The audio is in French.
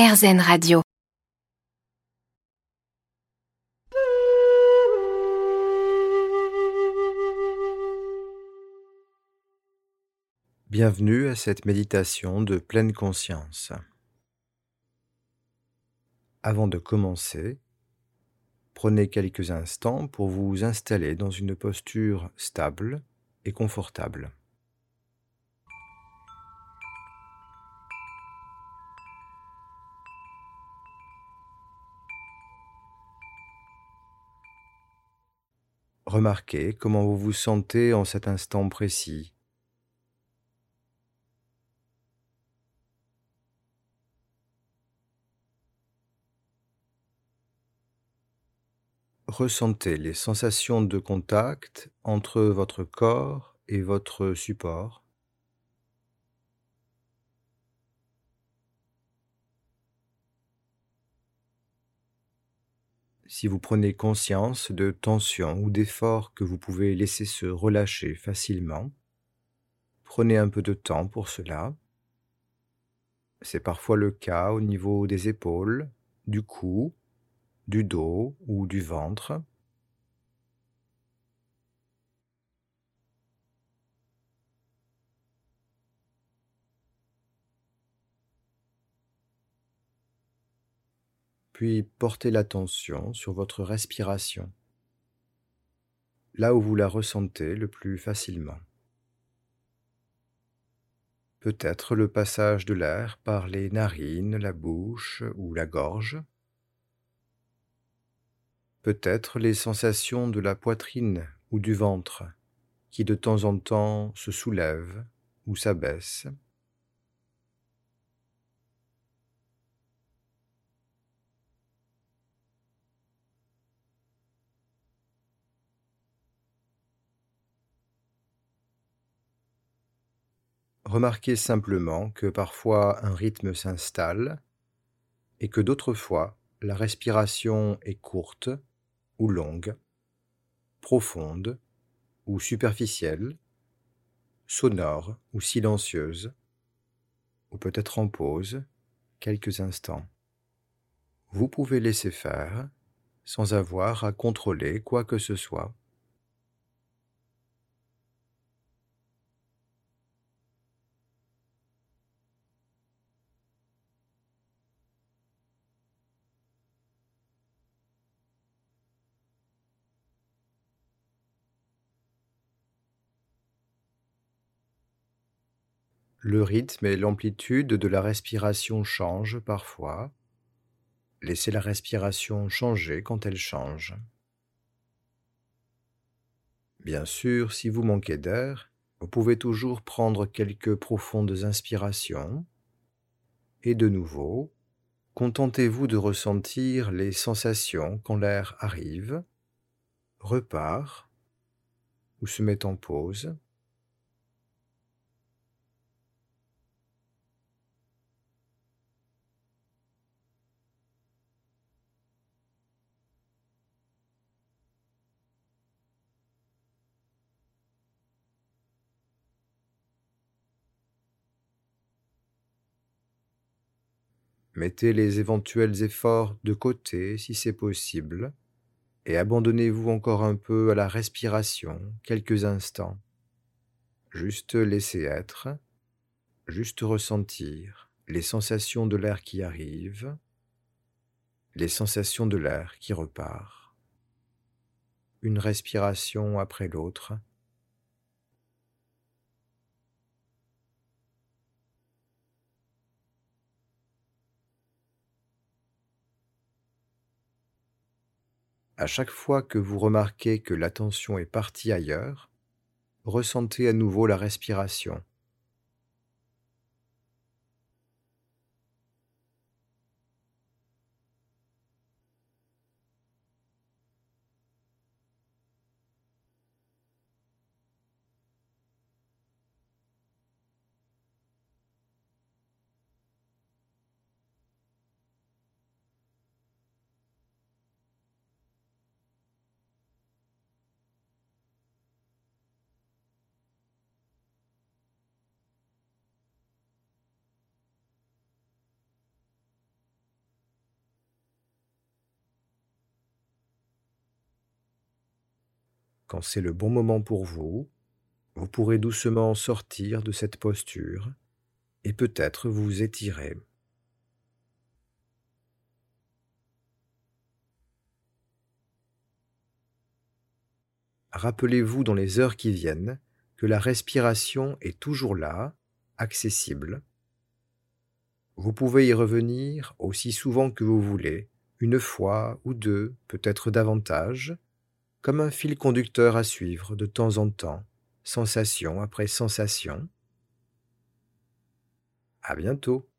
RZN Radio. Bienvenue à cette méditation de pleine conscience. Avant de commencer, prenez quelques instants pour vous installer dans une posture stable et confortable. Remarquez comment vous vous sentez en cet instant précis. Ressentez les sensations de contact entre votre corps et votre support. Si vous prenez conscience de tensions ou d'efforts que vous pouvez laisser se relâcher facilement, prenez un peu de temps pour cela. C'est parfois le cas au niveau des épaules, du cou, du dos ou du ventre. Puis portez l'attention sur votre respiration, là où vous la ressentez le plus facilement. Peut-être le passage de l'air par les narines, la bouche ou la gorge. Peut-être les sensations de la poitrine ou du ventre qui de temps en temps se soulèvent ou s'abaissent. Remarquez simplement que parfois un rythme s'installe et que d'autres fois la respiration est courte ou longue, profonde ou superficielle, sonore ou silencieuse, ou peut-être en pause quelques instants. Vous pouvez laisser faire sans avoir à contrôler quoi que ce soit. Le rythme et l'amplitude de la respiration changent parfois. Laissez la respiration changer quand elle change. Bien sûr, si vous manquez d'air, vous pouvez toujours prendre quelques profondes inspirations. Et de nouveau, contentez-vous de ressentir les sensations quand l'air arrive, repart ou se met en pause. Mettez les éventuels efforts de côté si c'est possible et abandonnez-vous encore un peu à la respiration quelques instants. Juste laisser être, juste ressentir les sensations de l'air qui arrive, les sensations de l'air qui repart. Une respiration après l'autre À chaque fois que vous remarquez que l'attention est partie ailleurs, ressentez à nouveau la respiration. Quand c'est le bon moment pour vous, vous pourrez doucement sortir de cette posture et peut-être vous étirer. Rappelez-vous dans les heures qui viennent que la respiration est toujours là, accessible. Vous pouvez y revenir aussi souvent que vous voulez, une fois ou deux, peut-être davantage, comme un fil conducteur à suivre de temps en temps, sensation après sensation. À bientôt.